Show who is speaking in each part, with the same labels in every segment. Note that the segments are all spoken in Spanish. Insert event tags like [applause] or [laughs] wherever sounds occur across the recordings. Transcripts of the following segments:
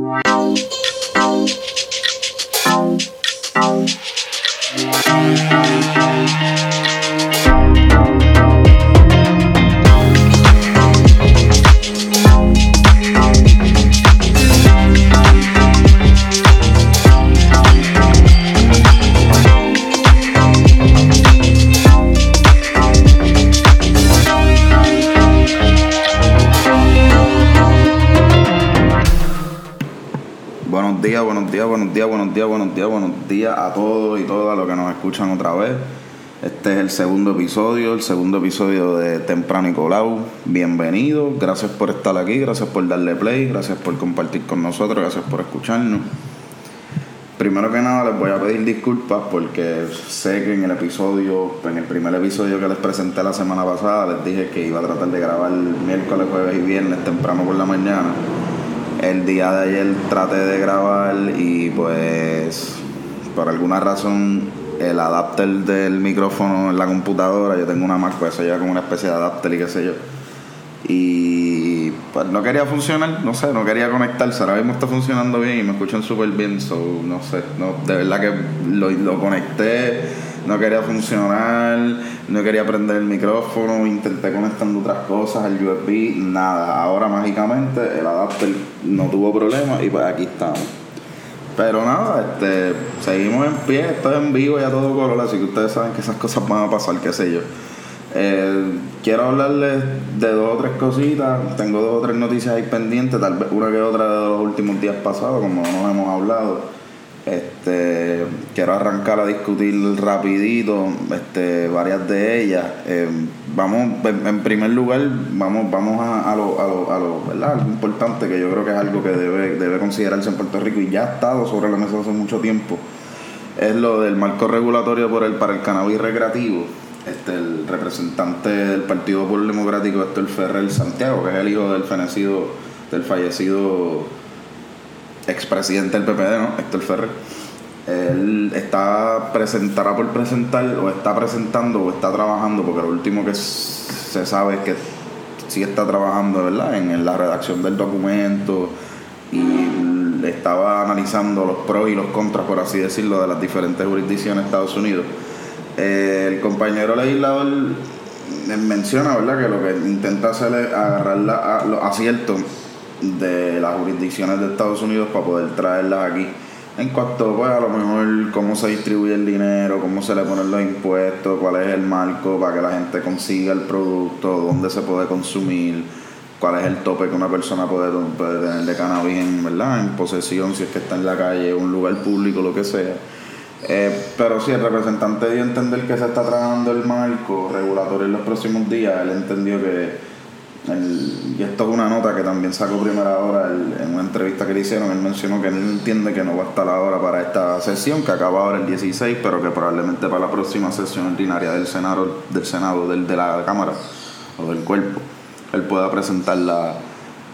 Speaker 1: Wow. Días, a todos y todas los que nos escuchan otra vez. Este es el segundo episodio, el segundo episodio de Temprano y Colau. Bienvenidos, gracias por estar aquí, gracias por darle play, gracias por compartir con nosotros, gracias por escucharnos. Primero que nada les voy a pedir disculpas porque sé que en el episodio, en el primer episodio que les presenté la semana pasada, les dije que iba a tratar de grabar miércoles, jueves y viernes temprano por la mañana. El día de ayer traté de grabar y pues por alguna razón el adapter del micrófono en la computadora, yo tengo una Mac, pues eso lleva como una especie de adapter y qué sé yo. Y pues no quería funcionar, no sé, no quería conectarse. Ahora mismo está funcionando bien y me escuchan súper bien, so, no sé, no, de verdad que lo, lo conecté, no quería funcionar, no quería prender el micrófono, intenté conectando otras cosas, el USB, nada. Ahora mágicamente el adapter no tuvo problema y pues aquí estamos. Pero nada, este, seguimos en pie, estoy en vivo y a todo color, así que ustedes saben que esas cosas van a pasar, qué sé yo. Eh, quiero hablarles de dos o tres cositas. Tengo dos o tres noticias ahí pendientes, tal vez una que otra de los últimos días pasados, como no nos hemos hablado. Este, quiero arrancar a discutir rapidito este, varias de ellas. Eh, vamos, en, primer lugar, vamos, vamos a, a, lo, a, lo, a lo, ¿verdad? algo importante que yo creo que es algo que debe, debe considerarse en Puerto Rico y ya ha estado sobre la mesa hace mucho tiempo. Es lo del marco regulatorio por el, para el cannabis recreativo este, el representante del Partido Popular Democrático, Héctor Ferrer Santiago, que es el hijo del fenecido, del fallecido expresidente del PPD, ¿no? Héctor Ferrer. Él está presentará por presentar, o está presentando, o está trabajando, porque lo último que se sabe es que sí está trabajando, ¿verdad?, en, la redacción del documento y estaba analizando los pros y los contras, por así decirlo, de las diferentes jurisdicciones de Estados Unidos el compañero legislador menciona, ¿verdad?, que lo que intenta hacer es agarrar la, los aciertos de las jurisdicciones de Estados Unidos para poder traerlas aquí. En cuanto, pues, a lo mejor cómo se distribuye el dinero, cómo se le ponen los impuestos, cuál es el marco para que la gente consiga el producto, dónde se puede consumir, cuál es el tope que una persona puede, tener de cannabis en, ¿verdad? en posesión, si es que está en la calle, un lugar público, lo que sea. Eh, pero si el representante dio a entender que se está trabajando el marco regulatorio en los próximos días. Él entendió que, y esto es una nota que también sacó primera hora en una entrevista que le hicieron, él mencionó que él entiende que no va a estar ahora para esta sesión, que acaba ahora el 16, pero que probablemente para la próxima sesión ordinaria del Senado, del Senado del, de la Cámara o del cuerpo, él pueda presentar la,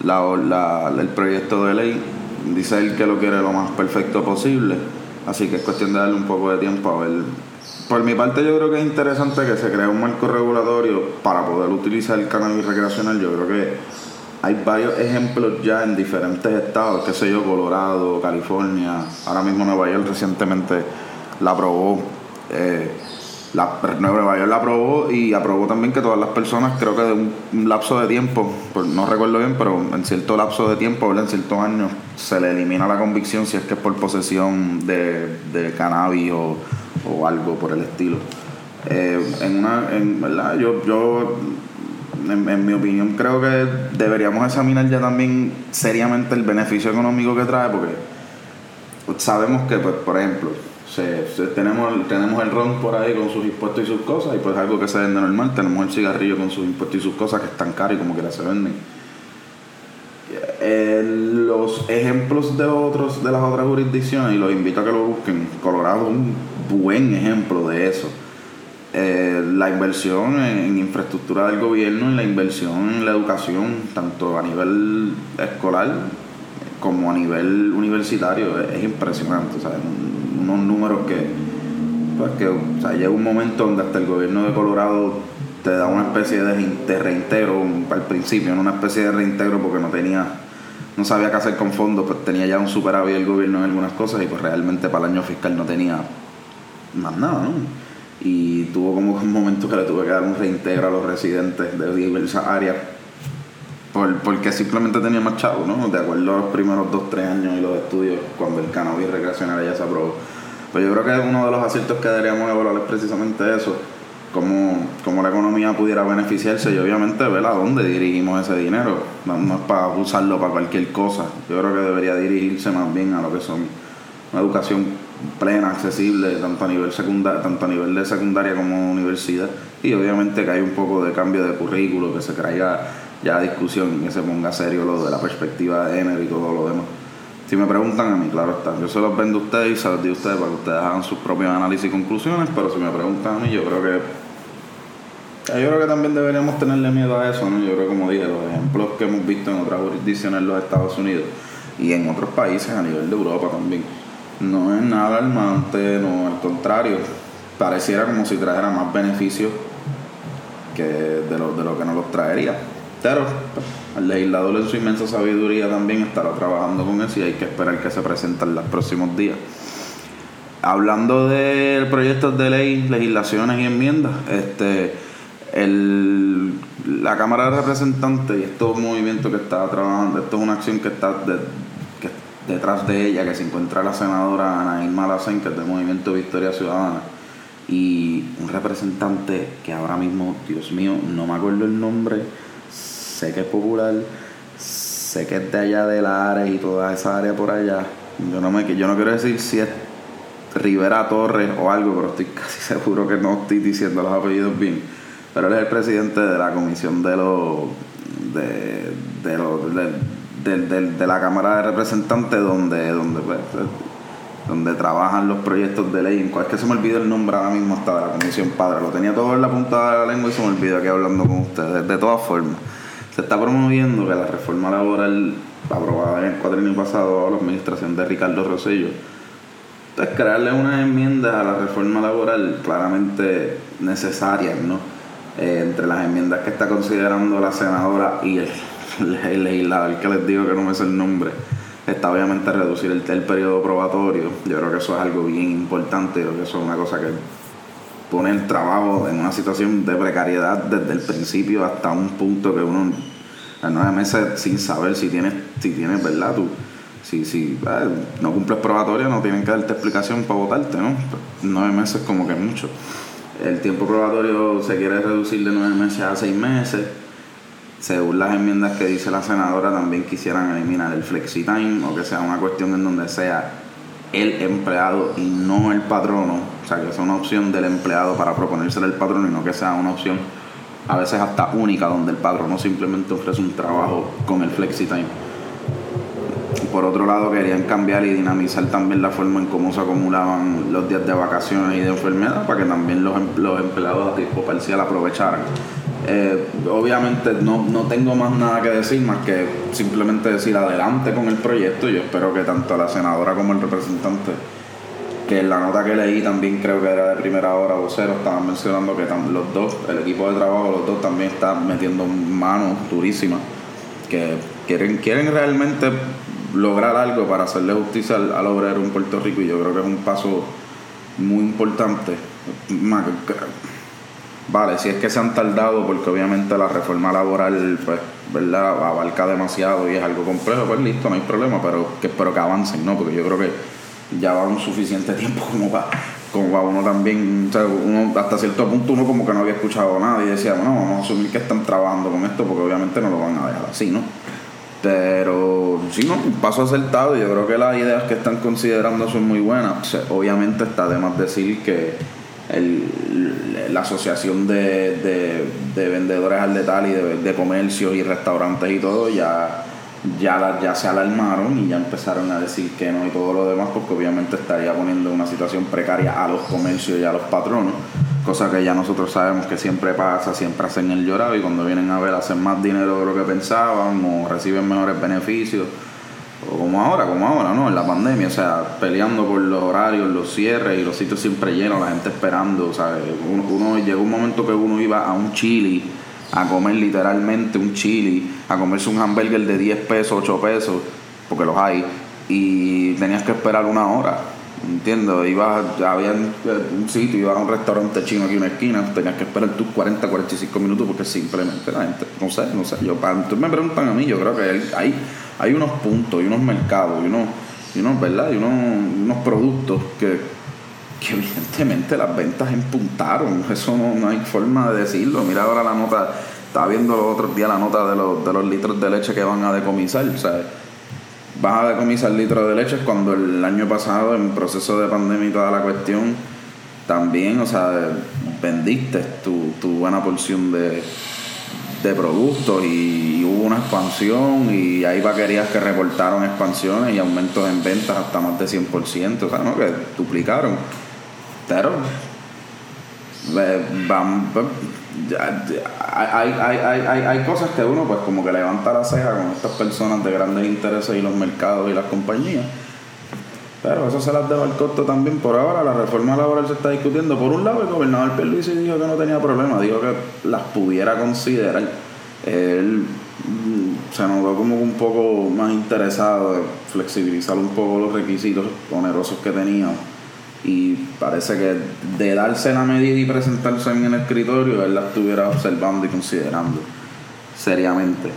Speaker 1: la, el proyecto de ley. Dice él que lo quiere lo más perfecto posible Así que es cuestión de darle un poco de tiempo a ver. Por mi parte yo creo que es interesante que se cree un marco regulatorio para poder utilizar el cannabis recreacional. Yo creo que hay varios ejemplos ya en diferentes estados, qué sé yo, Colorado, California, ahora mismo Nueva York recientemente la aprobó. Eh, la, Nueva York la aprobó y aprobó también que todas las personas, creo que de un, lapso de tiempo, pues no recuerdo bien, pero en cierto lapso de tiempo, en ciertos años, se le elimina la convicción si es que es por posesión de, de cannabis o, o, algo por el estilo. Eh, en una, en, ¿verdad? Yo, yo en, mi opinión, creo que deberíamos examinar ya también seriamente el beneficio económico que trae, porque sabemos que, pues, por ejemplo, tenemos, tenemos el ron por ahí con sus impuestos y sus cosas, y pues algo que se vende normal. Tenemos el cigarrillo con sus impuestos y sus cosas que están caros y como que se venden. Eh, los ejemplos de otros de las otras jurisdicciones, y los invito a que lo busquen, Colorado es un buen ejemplo de eso. Eh, la inversión en, infraestructura del gobierno, en la inversión en la educación, tanto a nivel escolar como a nivel universitario, es, impresionante unos números que, pues que o sea, llega un momento donde hasta el gobierno de Colorado te da una especie de, reintegro al principio, una especie de reintegro porque no tenía no sabía qué hacer con fondos, pues tenía ya un superávit el gobierno en algunas cosas y pues realmente para el año fiscal no tenía más nada, ¿no? Y tuvo como un momento que le tuve que dar un reintegro a los residentes de diversas áreas por, porque simplemente tenía más chavos, ¿no? De acuerdo a los primeros dos, tres años y los estudios cuando el cannabis recreacional ya se aprobó. Pues yo creo que uno de los aciertos que deberíamos evaluar es precisamente eso cómo, la economía pudiera beneficiarse y obviamente ver a dónde dirigimos ese dinero. No, es para usarlo para cualquier cosa. Yo creo que debería dirigirse más bien a lo que son una educación plena, accesible, tanto a nivel secundario, tanto a nivel de secundaria como universidad. Y obviamente que hay un poco de cambio de currículo, que se traiga ya discusión y que se ponga serio lo de la perspectiva de género y todo lo demás. Si me preguntan a mí, claro está. Yo se los vendo a ustedes y se los digo a ustedes para que ustedes hagan sus propios análisis y conclusiones, pero si me preguntan a mí, yo creo que yo creo que también deberíamos tenerle miedo a eso, ¿no? Yo creo, como dije, los ejemplos que hemos visto en otras jurisdicciones en los Estados Unidos y en otros países a nivel de Europa también, no es nada alarmante, no, al contrario, pareciera como si trajera más beneficios que de lo, de lo que nos los traería. Pero el legislador en su inmensa sabiduría también estará trabajando con eso y hay que esperar que se presenten los próximos días. Hablando de proyectos de ley, legislaciones y enmiendas, este el, la Cámara de Representantes y estos movimientos que está trabajando, esto es una acción que está detrás de ella, que se encuentra la senadora Ana Irma que es del Movimiento Victoria Ciudadana, y un representante que ahora mismo, Dios mío, no me acuerdo el nombre, sé que es popular, sé que es de allá de la área y toda esa área por allá. Yo no, me, yo no quiero decir si es Rivera Torres o algo, pero estoy [laughs] casi seguro que no estoy diciendo los apellidos bien pero él es el presidente de la comisión de los de, de, de, la Cámara de Representantes donde donde pues, donde trabajan los proyectos de ley. Es que se me olvidó el nombre ahora mismo hasta de la Comisión Padre. Lo tenía todo en la punta de la lengua y se me olvidó aquí hablando con ustedes. De todas formas, se está promoviendo que la reforma laboral aprobada en el cuadrino pasado a la administración de Ricardo Rosello, es crearle unas enmiendas a la reforma laboral claramente necesarias, ¿no? Eh, entre las enmiendas que está considerando la senadora y [laughs] el, legislador que les digo que no me sé el nombre, está obviamente reducir el, el, periodo probatorio. Yo creo que eso es algo bien importante, yo creo que eso es una cosa que pone el trabajo en una situación de precariedad desde el principio hasta un punto que uno a nueve meses sin saber si tienes, si tienes verdad tú si, si eh, no cumples probatoria no tienen que darte explicación para votarte, ¿no? Nueve meses como que mucho. El tiempo probatorio se quiere reducir de nueve meses a seis meses. Según las enmiendas que dice la senadora, también quisieran eliminar el flexi time o que sea una cuestión en donde sea el empleado y no el patrono. O sea, que sea una opción del empleado para proponérselo al patrono y no que sea una opción a veces hasta única donde el patrono simplemente ofrece un trabajo con el flexi time por otro lado querían cambiar y dinamizar también la forma en cómo se acumulaban los días de vacaciones y de enfermedad para que también los, em-, los empleados a tiempo parcial aprovecharan. Eh, obviamente no, no, tengo más nada que decir más que simplemente decir adelante con el proyecto. Yo espero que tanto la senadora como el representante, que en la nota que leí también creo que era de primera hora vocero, estaban mencionando que los dos, el equipo de trabajo, los dos también están metiendo manos durísimas, que quieren, quieren realmente lograr algo para hacerle justicia al, obrero en Puerto Rico y yo creo que es un paso muy importante. Vale, si es que se han tardado porque obviamente la reforma laboral pues, ¿verdad? abarca demasiado y es algo complejo, pues listo, no hay problema, pero que espero que avancen, ¿no? Porque yo creo que ya va un suficiente tiempo como para como para uno también, o sea, uno, hasta cierto punto uno como que no había escuchado nada y decía, bueno, vamos a asumir que están trabajando con esto porque obviamente no lo van a dejar así, ¿no? Pero sí, no, paso acertado. Yo creo que las ideas que están considerando son muy buenas. obviamente está de más decir que la asociación de, vendedores al detalle y de, comercios y restaurantes y todo ya, ya, ya se alarmaron y ya empezaron a decir que no y todo lo demás porque obviamente estaría poniendo una situación precaria a los comercios y a los patronos cosa que ya nosotros sabemos que siempre pasa, siempre hacen el llorado y cuando vienen a ver hacen más dinero de lo que pensaban o reciben mejores beneficios. O como ahora, como ahora, ¿no? En la pandemia, o sea, peleando por los horarios, los cierres y los sitios siempre llenos, la gente esperando, o sea, uno, llegó un momento que uno iba a un chili a comer literalmente un chili, a comerse un hamburger de 10 pesos, 8 pesos, porque los hay, y tenías que esperar una hora. Entiendo, ibas, había un sitio, ibas a un restaurante chino aquí en una esquina, tenías que esperar tus 40, 45 minutos porque simplemente la gente, no sé, no sé, yo, para, me preguntan a mí, yo creo que hay, hay unos puntos y unos mercados y unos, y unos ¿verdad? Y unos, unos productos que, que evidentemente las ventas empuntaron, eso no, hay forma de decirlo, mira ahora la nota, estaba viendo los otros días la nota de los, de los litros de leche que van a decomisar, sea, vas a decomisar litros de leche cuando el año pasado en proceso de pandemia y toda la cuestión también, o sea, vendiste tu, tu buena porción de, de productos y, hubo una expansión y hay vaquerías que reportaron expansiones y aumentos en ventas hasta más de 100%, o sea, ¿no? que duplicaron. Pero van, hay, hay, hay, hay, cosas que uno pues como que levanta la ceja con estas personas de grandes intereses y los mercados y las compañías. Pero eso se las debo al costo también. Por ahora la reforma laboral se está discutiendo. Por un lado el gobernador Pierluisi dijo que no tenía problema, dijo que las pudiera considerar. Él mm, se notó como un poco más interesado de flexibilizar un poco los requisitos onerosos que tenía y parece que de darse la medida y presentarse en el escritorio, él la estuviera observando y considerando seriamente.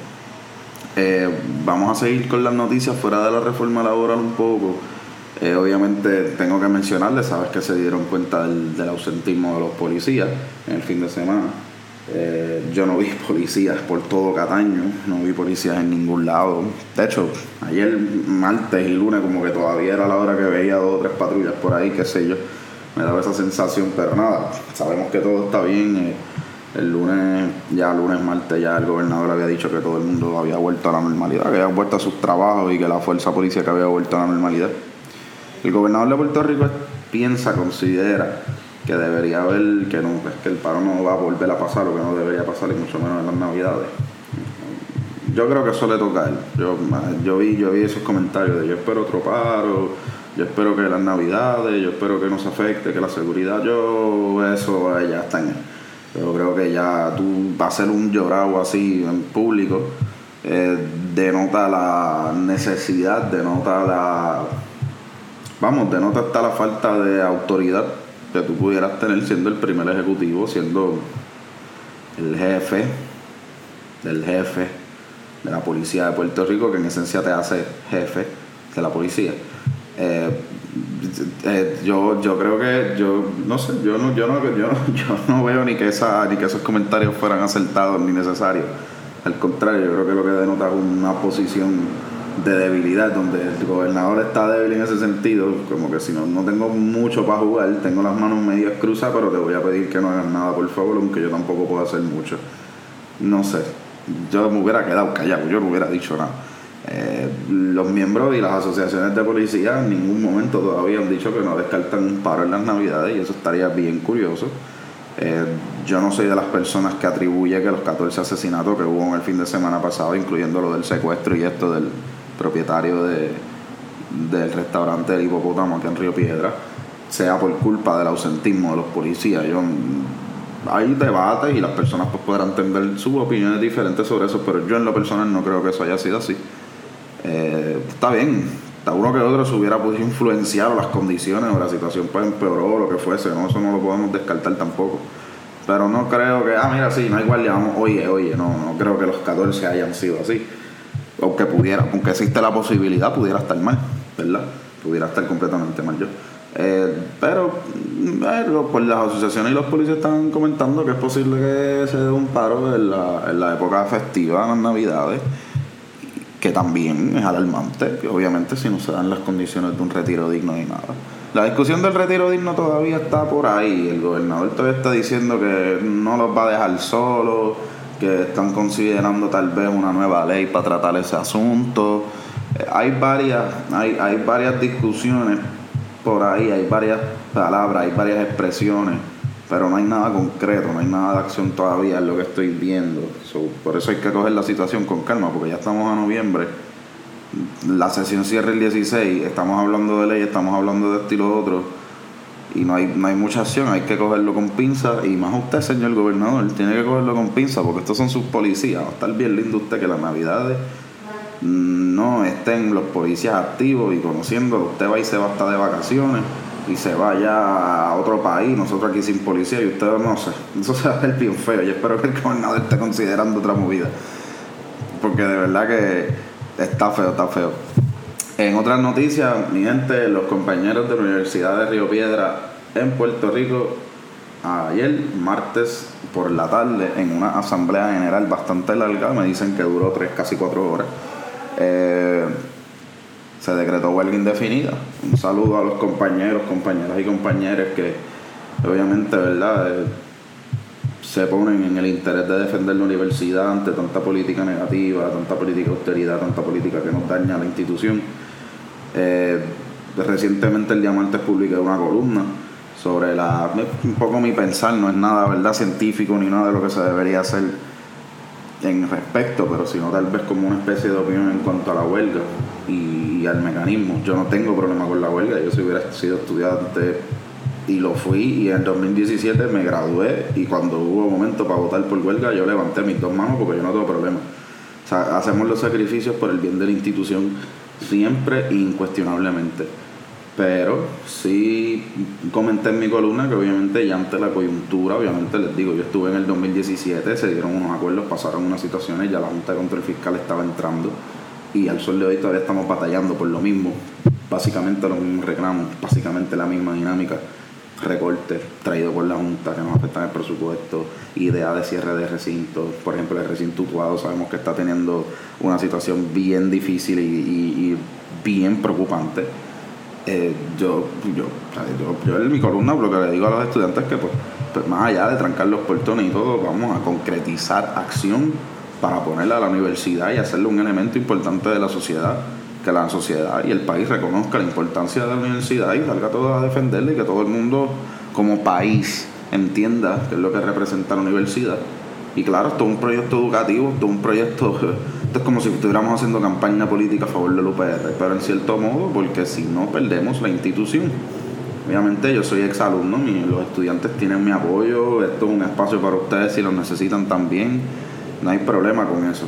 Speaker 1: Eh, vamos a seguir con las noticias fuera de la reforma laboral un poco. Eh, obviamente tengo que mencionarles, sabes que se dieron cuenta del, del ausentismo de los policías en el fin de semana. Eh, yo no vi policías por todo Cataño, no vi policías en ningún lado. De hecho, ayer, martes y lunes, como que todavía era la hora que veía dos o tres patrullas por ahí, qué sé yo. Me daba esa sensación, pero nada, sabemos que todo está bien. Eh, el lunes, ya lunes, martes, ya el gobernador había dicho que todo el mundo había vuelto a la normalidad, que había vuelto a sus trabajos y que la fuerza policial había vuelto a la normalidad. El gobernador de Puerto Rico piensa, considera que debería haber, que no, que el paro no va a volver a pasar, o que no debería pasar, y mucho menos en las navidades. Yo creo que eso le toca a él. Yo, yo, vi, yo vi esos comentarios de yo espero otro paro, yo espero que las navidades, yo espero que no se afecte, que la seguridad, yo eso ya está en él. Pero creo que ya tú vas a ser un llorado así en público, eh, denota la necesidad, denota la. Vamos, denota hasta la falta de autoridad que tú pudieras tener siendo el primer ejecutivo, siendo el jefe del jefe de la policía de Puerto Rico, que en esencia te hace jefe de la policía. Eh, eh, yo, yo creo que yo no sé, yo no, yo no, yo, [laughs] yo no veo ni que esa, ni que esos comentarios fueran acertados ni necesarios. Al contrario, yo creo que lo que denota es una posición de debilidad, donde el gobernador está débil en ese sentido, como que si no, no tengo mucho para jugar, tengo las manos medias cruzadas, pero te voy a pedir que no hagas nada, por favor, aunque yo tampoco puedo hacer mucho. No sé, yo me hubiera quedado callado, yo no hubiera dicho nada. Eh, los miembros y las asociaciones de policía en ningún momento todavía han dicho que no descartan un paro en las navidades y eso estaría bien curioso. Eh, yo no soy de las personas que atribuye que los 14 asesinatos que hubo en el fin de semana pasado, incluyendo lo del secuestro y esto del, propietario de, del restaurante del hipopótamo aquí en Río Piedra, sea por culpa del ausentismo de los policías. Yo, hay debates y las personas pues, podrán tener sus opiniones diferentes sobre eso, pero yo en lo personal no creo que eso haya sido así. Eh, está bien, está uno que otro se hubiera podido influenciar las condiciones o la situación pues empeoró o lo que fuese, ¿no? eso no lo podemos descartar tampoco. Pero no creo que, ah, mira, sí, no hay guardia, vamos, oye, oye, no, no creo que los 14 hayan sido así aunque pudiera, aunque existe la posibilidad, pudiera estar mal, ¿verdad? Pudiera estar completamente mal yo. Eh, pero pues las asociaciones y los policías están comentando que es posible que se dé un paro en la, en la época festiva, en las navidades, que también es alarmante, obviamente si no se dan las condiciones de un retiro digno ni nada. La discusión del retiro digno todavía está por ahí, el gobernador todavía está diciendo que no los va a dejar solos que están considerando tal vez una nueva ley para tratar ese asunto. Eh, hay varias, hay, hay varias discusiones por ahí, hay varias palabras, hay varias expresiones, pero no hay nada concreto, no hay nada de acción todavía en lo que estoy viendo. por eso hay que coger la situación con calma, porque ya estamos a noviembre. La sesión cierra el 16, estamos hablando de ley, estamos hablando de estilo otro y no hay, no hay mucha acción, hay que cogerlo con pinza y más usted, señor gobernador, tiene que cogerlo con pinza porque estos son sus policías. Va a estar bien lindo usted que las navidades no estén los policías activos y conociendo, usted va y se va hasta de vacaciones y se vaya a otro país, nosotros aquí sin policía y usted no sé, eso se va a ver bien feo. Yo espero que el gobernador esté considerando otra movida. Porque de verdad que está feo, está feo. En otras noticias, mi gente, los compañeros de la Universidad de Río Piedra en Puerto Rico, ayer, martes por la tarde, en una asamblea general bastante larga, me dicen que duró tres, casi cuatro horas, eh, se decretó huelga indefinida. Un saludo a los compañeros, compañeras y compañeras que obviamente, ¿verdad? Eh, se ponen en el interés de defender la universidad ante tanta política negativa, tanta política de austeridad, tanta política que nos daña a la institución. Eh, recientemente el día martes publiqué una columna sobre la un poco mi pensar, no es nada verdad científico ni nada de lo que se debería hacer en respecto, pero sino tal vez como una especie de opinión en cuanto a la huelga y, al mecanismo. Yo no tengo problema con la huelga, yo si hubiera sido estudiante y lo fui y en 2017 me gradué y cuando hubo momento para votar por huelga yo levanté mis dos manos porque yo no tengo problema. O sea, hacemos los sacrificios por el bien de la institución siempre incuestionablemente. Pero sí comenté en mi columna que obviamente ya ante la coyuntura, obviamente les digo, yo estuve en el 2017, se dieron unos acuerdos, pasaron unas situaciones, ya la Junta de Control Fiscal estaba entrando y al sol de hoy todavía estamos batallando por lo mismo, básicamente los mismos reclamos, básicamente la misma dinámica, recortes traídos por la Junta que nos afectan el presupuesto, idea de cierre de recintos, por ejemplo el recinto Utuado sabemos que está teniendo una situación bien difícil y bien preocupante. Eh, yo, yo, yo, en mi columna lo que le digo a los estudiantes es que pues, pues, más allá de trancar los portones y todo, vamos a concretizar acción para ponerla a la universidad y hacerle un elemento importante de la sociedad, que la sociedad y el país reconozca la importancia de la universidad y salga todo a defenderla y que todo el mundo como país entienda qué es lo que representa la universidad. Y claro, esto es un proyecto educativo, esto es un proyecto [laughs] esto es como si estuviéramos haciendo campaña política a favor del UPR, pero en cierto modo, porque si no perdemos la institución. Obviamente yo soy exalumno, los estudiantes tienen mi apoyo, esto es un espacio para ustedes si lo necesitan también, no hay problema con eso.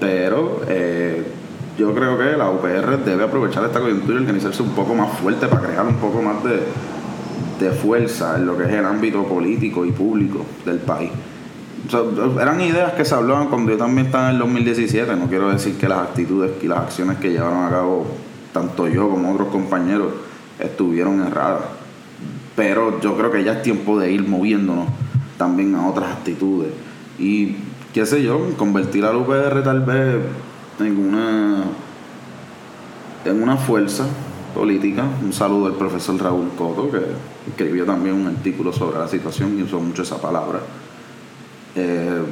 Speaker 1: Pero eh, yo creo que la UPR debe aprovechar esta coyuntura y organizarse un poco más fuerte para crear un poco más de, de fuerza en lo que es el ámbito político y público del país eran ideas que se hablaban cuando yo también estaba en el 2017. No quiero decir que las actitudes y las acciones que llevaron a cabo tanto yo como otros compañeros estuvieron erradas. Pero yo creo que ya es tiempo de ir moviéndonos también a otras actitudes. Y qué sé yo, convertir al UPR tal vez en una, en una fuerza política. Un saludo al profesor Raúl Coto, que escribió también un artículo sobre la situación y usó mucho esa palabra eh,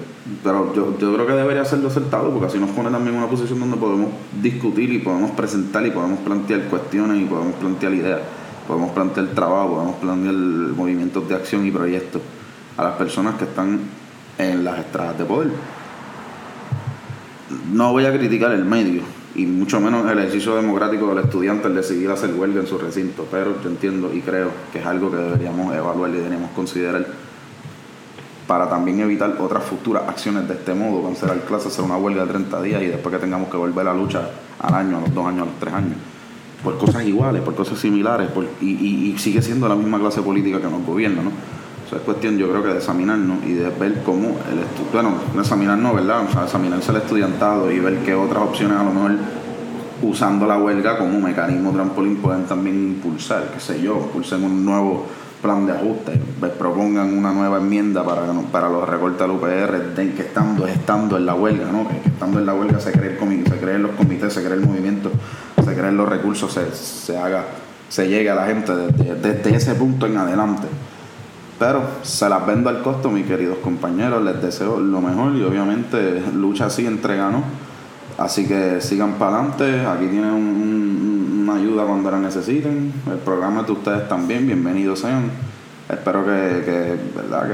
Speaker 1: pero yo, yo, creo que debería ser acertado porque así nos pone también una posición donde podemos discutir y podemos presentar y podemos plantear cuestiones y podemos plantear ideas, podemos plantear trabajo, podemos plantear movimientos de acción y proyectos a las personas que están en las estradas de poder. No voy a criticar el medio y mucho menos el ejercicio democrático del estudiante el decidir hacer huelga en su recinto, pero yo entiendo y creo que es algo que deberíamos evaluar y deberíamos considerar para también evitar otras futuras acciones de este modo, cancelar clases, hacer una huelga de 30 días y después que tengamos que volver a la lucha al año, a los dos años, a los tres años, por cosas iguales, por cosas similares, y, sigue siendo la misma clase política que nos gobierna, ¿no? Es cuestión, yo creo que de examinarnos y de ver cómo el bueno, de examinarnos, ¿verdad? O sea, examinarse el estudiantado y ver qué otras opciones a lo mejor usando la huelga como mecanismo trampolín pueden también impulsar, qué sé yo, impulsen un nuevo plan de ajuste, propongan una nueva enmienda para, para los recortes al UPR, que estando, estando en la huelga, ¿no? que, estando en la huelga se cree el se creen los comités, se cree el movimiento, se creen los recursos, se, se haga, se llegue a la gente desde, ese punto en adelante. Pero se las vendo al costo, mis queridos compañeros, les deseo lo mejor y obviamente lucha así, entrega, ¿no? Así que sigan para adelante, aquí tienen un una ayuda cuando la necesiten. El programa de ustedes también, bienvenidos sean. Espero que, ¿verdad?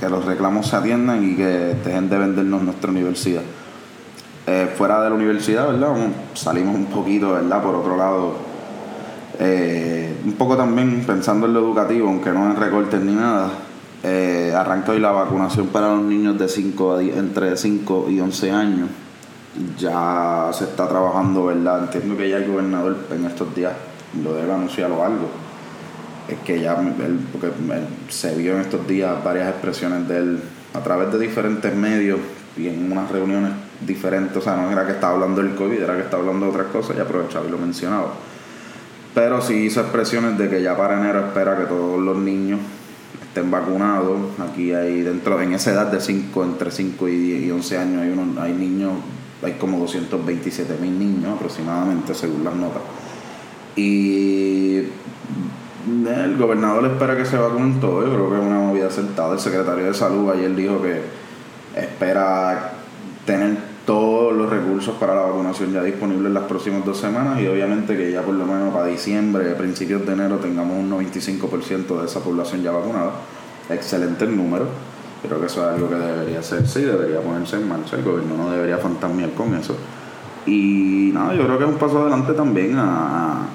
Speaker 1: Que, los reclamos se atiendan y que dejen de vendernos nuestra universidad. Eh, fuera de la universidad, ¿verdad? Salimos un poquito, ¿verdad? Por otro lado, Eh, un poco también pensando en lo educativo, aunque no en recortes ni nada, eh, arranca hoy la vacunación para los niños de 5 entre 5 y 11 años. Ya se está trabajando, ¿verdad? Entiendo que ya el gobernador en estos días lo debe anunciar o algo. Es que ya porque se vio en estos días varias expresiones de él a través de diferentes medios y en unas reuniones diferentes. O sea, no era que estaba hablando del COVID, era que estaba hablando de otras cosas y aprovechaba y lo mencionaba. Pero sí hizo expresiones de que ya para enero espera que todos los niños estén vacunados. Aquí hay dentro, en esa edad de 5, entre 5 y 11 años, hay, unos, hay niños, hay como 227 mil niños aproximadamente, según las notas. Y el gobernador espera que se vacunen todos, yo creo que es una movida acertada. El secretario de salud ayer dijo que espera tener todos los recursos para la vacunación ya disponibles en las próximas dos semanas y obviamente que ya por lo menos para diciembre, principios de enero, tengamos un 95% de esa población ya vacunada. Excelente el número. Creo que eso es algo que debería hacerse y debería ponerse en marcha. El gobierno no debería fantasmear con eso. Y nada, yo creo que es un paso adelante también a,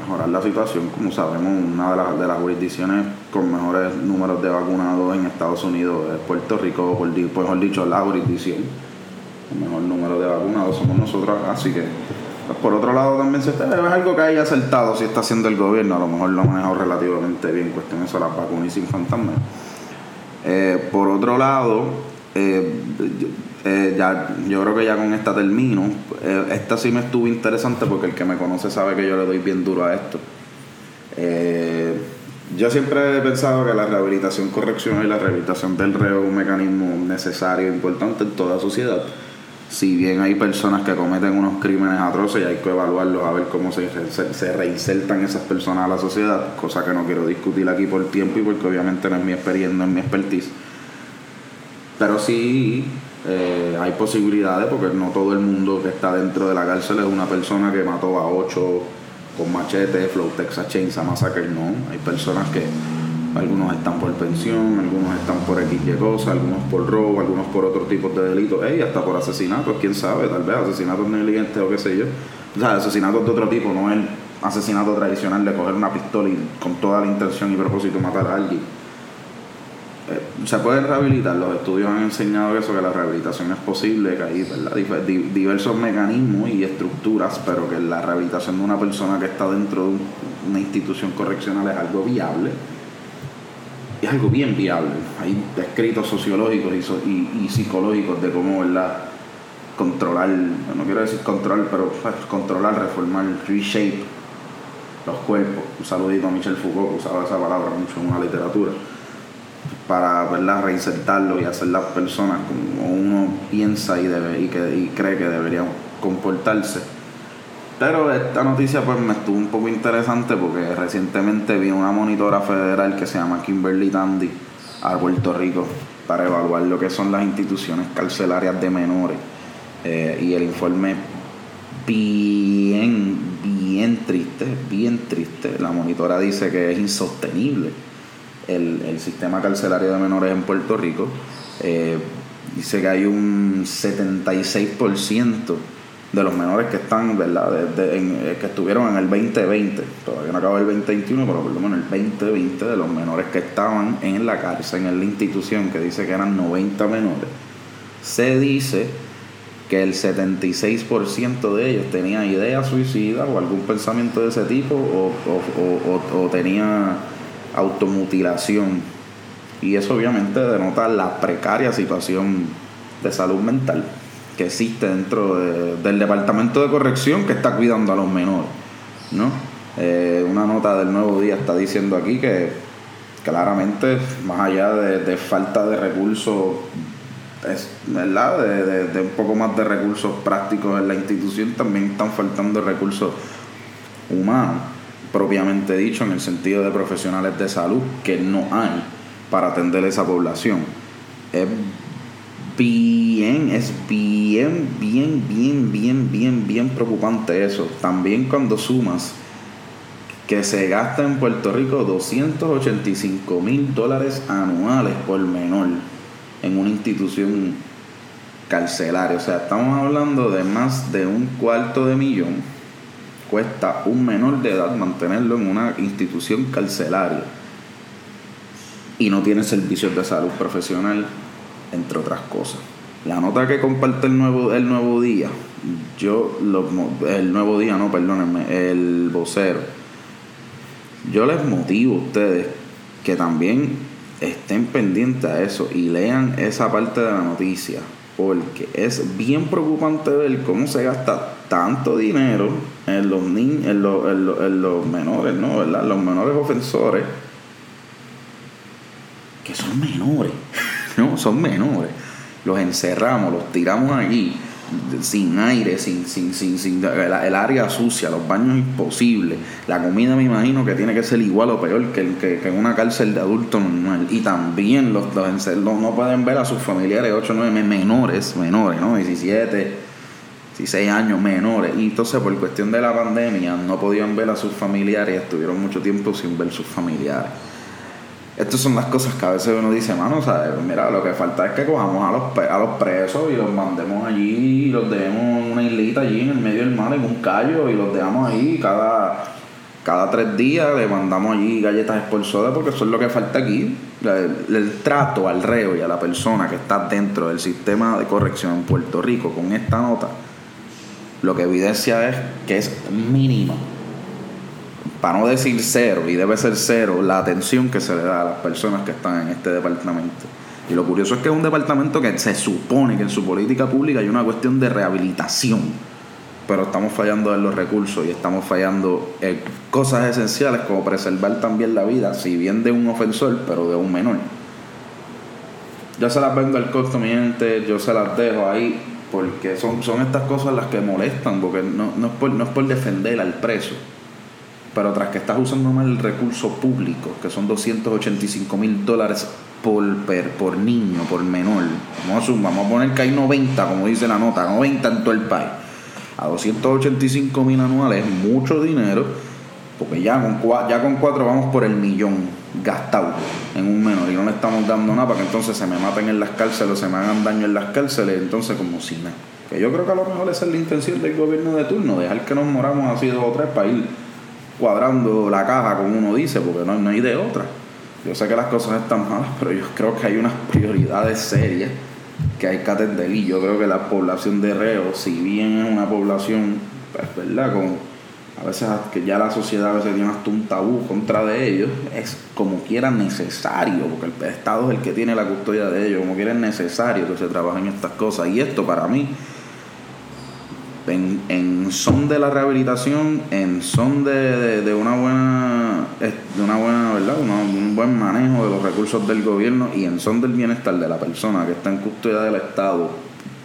Speaker 1: mejorar la situación. Como sabemos, una de las, de las jurisdicciones con mejores números de vacunados en Estados Unidos es Puerto Rico, por, mejor dicho, la jurisdicción el mejor número de vacunados somos nosotros, así que pues, por otro lado también se está, es algo que haya acertado si está haciendo el gobierno, a lo mejor lo ha manejado relativamente bien, cuestión eso, las vacunas y sin fantasma. Eh, por otro lado, eh, eh, ya, yo creo que ya con esta termino. esta sí me estuvo interesante porque el que me conoce sabe que yo le doy bien duro a esto. yo siempre he pensado que la rehabilitación correccional y la rehabilitación del reo es un mecanismo necesario e importante en toda sociedad si bien hay personas que cometen unos crímenes atroces y hay que evaluarlos a ver cómo se, se, reinsertan esas personas a la sociedad, cosa que no quiero discutir aquí por tiempo y porque obviamente no es mi experiencia, no es mi expertise. Pero sí eh, hay posibilidades porque no todo el mundo que está dentro de la cárcel es una persona que mató a ocho con machete, Flow Texas Chainsaw Massacre, no. Hay personas que algunos están por pensión, algunos están por X y cosas, algunos por robo, algunos por otro tipo de delitos, y hasta por asesinatos, quién sabe, tal vez asesinatos negligentes o qué sé yo. O sea, asesinatos de otro tipo, no el asesinato tradicional de coger una pistola y con toda la intención y propósito matar a alguien. Eh, se pueden rehabilitar, los estudios han enseñado eso, que la rehabilitación es posible, que hay diversos mecanismos y estructuras, pero que la rehabilitación de una persona que está dentro de una institución correccional es algo viable es algo bien viable. Hay escritos sociológicos y, y, psicológicos de cómo, ¿verdad? Controlar, no quiero decir control, pero pues, controlar, reformar, reshape los cuerpos. Un saludito a Michel Foucault, que usaba esa palabra mucho en una literatura, para ¿verdad? reinsertarlo y hacer las personas como uno piensa y, debe, y, que, y cree que deberían comportarse pero esta noticia pues me estuvo un poco interesante porque recientemente vi una monitora federal que se llama Kimberly Tandy a Puerto Rico para evaluar lo que son las instituciones carcelarias de menores. Eh, y el informe bien, bien triste, bien triste. La monitora dice que es insostenible el, sistema carcelario de menores en Puerto Rico. Eh, dice que hay un 76% de los menores que están, ¿verdad? Eh, que estuvieron en el 2020, todavía no acaba el 2021, pero por lo menos el 2020 de los menores que estaban en la cárcel, en la institución, que dice que eran 90 menores, se dice que el 76% de ellos tenía ideas suicidas o algún pensamiento de ese tipo o, o, o tenía automutilación. Y eso obviamente denota la precaria situación de salud mental que existe dentro del departamento de corrección que está cuidando a los menores. ¿no? Eh, una nota del Nuevo Día está diciendo aquí que claramente, más allá de, falta de recursos, es, ¿verdad? De, un poco más de recursos prácticos en la institución, también están faltando recursos humanos, propiamente dicho, en el sentido de profesionales de salud, que no hay para atender esa población. Es bien, es bien, bien, bien, bien, bien, bien preocupante eso. También cuando sumas que se gasta en Puerto Rico 285 mil dólares anuales por menor en una institución carcelaria. O sea, estamos hablando de más de un cuarto de millón, cuesta un menor de edad mantenerlo en una institución carcelaria y no tiene servicios de salud profesional, entre otras cosas. La nota que comparte el nuevo, el nuevo día, yo, el nuevo día, no, perdónenme, el vocero, yo les motivo a ustedes que también estén pendientes a eso y lean esa parte de la noticia, porque es bien preocupante ver cómo se gasta tanto dinero en los niños, en los, en los, menores, ¿no? ¿verdad? Los menores ofensores, que son menores, ¿no? Son menores. Los encerramos, los tiramos allí sin aire, sin, sin, sin, sin el, área sucia, los baños imposibles. La comida me imagino que tiene que ser igual o peor que, que, una cárcel de adulto normal. Y también los, los, no pueden ver a sus familiares 8 9 menores, menores, ¿no? 17, 16 años menores. Y entonces por cuestión de la pandemia no podían ver a sus familiares estuvieron mucho tiempo sin ver sus familiares. Estas son las cosas que a veces uno dice, mano, o sea, mira, lo que falta es que cojamos a los, a los presos y los mandemos allí los dejemos en una islita allí en el medio del mar, en un callo, y los dejamos ahí cada, cada tres días, le mandamos allí galletas expulsoras porque eso es lo que falta aquí. El, trato al reo y a la persona que está dentro del sistema de corrección en Puerto Rico con esta nota, lo que evidencia es que es mínimo para no decir cero, y debe ser cero, la atención que se le da a las personas que están en este departamento. Y lo curioso es que es un departamento que se supone que en su política pública hay una cuestión de rehabilitación, pero estamos fallando en los recursos y estamos fallando en cosas esenciales como preservar también la vida, si bien de un ofensor, pero de un menor. Yo se las vendo al costo, mi gente, yo se las dejo ahí, porque son, son estas cosas las que molestan, porque no, no, es por, no es por defender al preso pero tras que estás usando mal el recurso público, que son 285 mil dólares por, por niño, por menor, vamos a, vamos a poner que hay 90, como dice la nota, 90 en todo el país, a 285 mil anuales es mucho dinero, porque ya con, ya con cuatro vamos por el millón gastado en un menor y no le estamos dando nada para que entonces se me maten en las cárceles o se me hagan daño en las cárceles, entonces como si nada. Que yo creo que a lo mejor esa es la intención del gobierno de turno, dejar que nos moramos así dos o tres para ir cuadrando la caja, como uno dice, porque no, no hay de otra. Yo sé que las cosas están malas, pero yo creo que hay unas prioridades serias que hay que atender. Y yo creo que la población de reos, si bien es una población, pues, ¿verdad? Con, a veces que ya la sociedad a veces tiene hasta un tabú contra de ellos, es como quiera necesario, porque el Estado es el que tiene la custodia de ellos, como quiera es necesario que se trabajen estas cosas. Y esto para mí en, en son de la rehabilitación, en son de, de, una buena, de una buena, ¿verdad? un buen manejo de los recursos del gobierno y en son del bienestar de la persona que está en custodia del Estado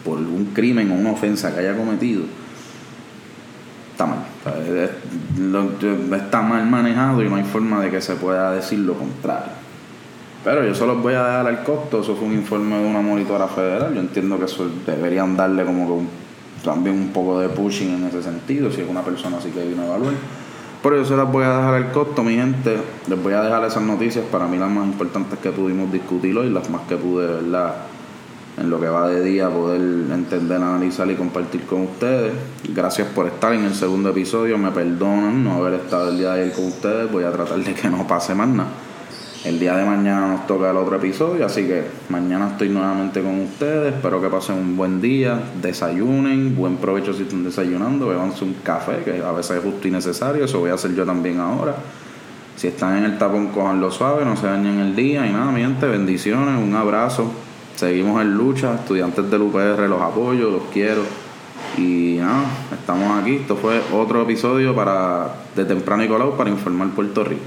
Speaker 1: por un crimen o una ofensa que haya cometido, está mal. Está mal manejado y no hay forma de que se pueda decir lo contrario. Pero yo solo voy a dar al costo, eso fue un informe de una monitora federal, yo entiendo que eso deberían darle como que un también un poco de pushing en ese sentido, si es una persona así que vino a evaluar. Por eso se las voy a dejar el costo, mi gente. Les voy a dejar esas noticias, para mí las más importantes que pudimos discutir hoy, las más que pude, ¿verdad? En lo que va de día, poder entender, analizar y compartir con ustedes. Gracias por estar en el segundo episodio. Me perdonan no haber estado el día de ayer con ustedes. Voy a tratar de que no pase más nada. El día de mañana nos toca el otro episodio, así que mañana estoy nuevamente con ustedes. Espero que pasen un buen día, desayunen, buen provecho si están desayunando, bebanse un café, que a veces es justo y necesario, eso voy a hacer yo también ahora. Si están en el tapón, cojanlo suave, no se dañen el día y nada, mi gente, bendiciones, un abrazo. Seguimos en lucha, estudiantes del UPR los apoyo, los quiero. Y nada, estamos aquí. Esto fue otro episodio para de Temprano y Colau para informar Puerto Rico.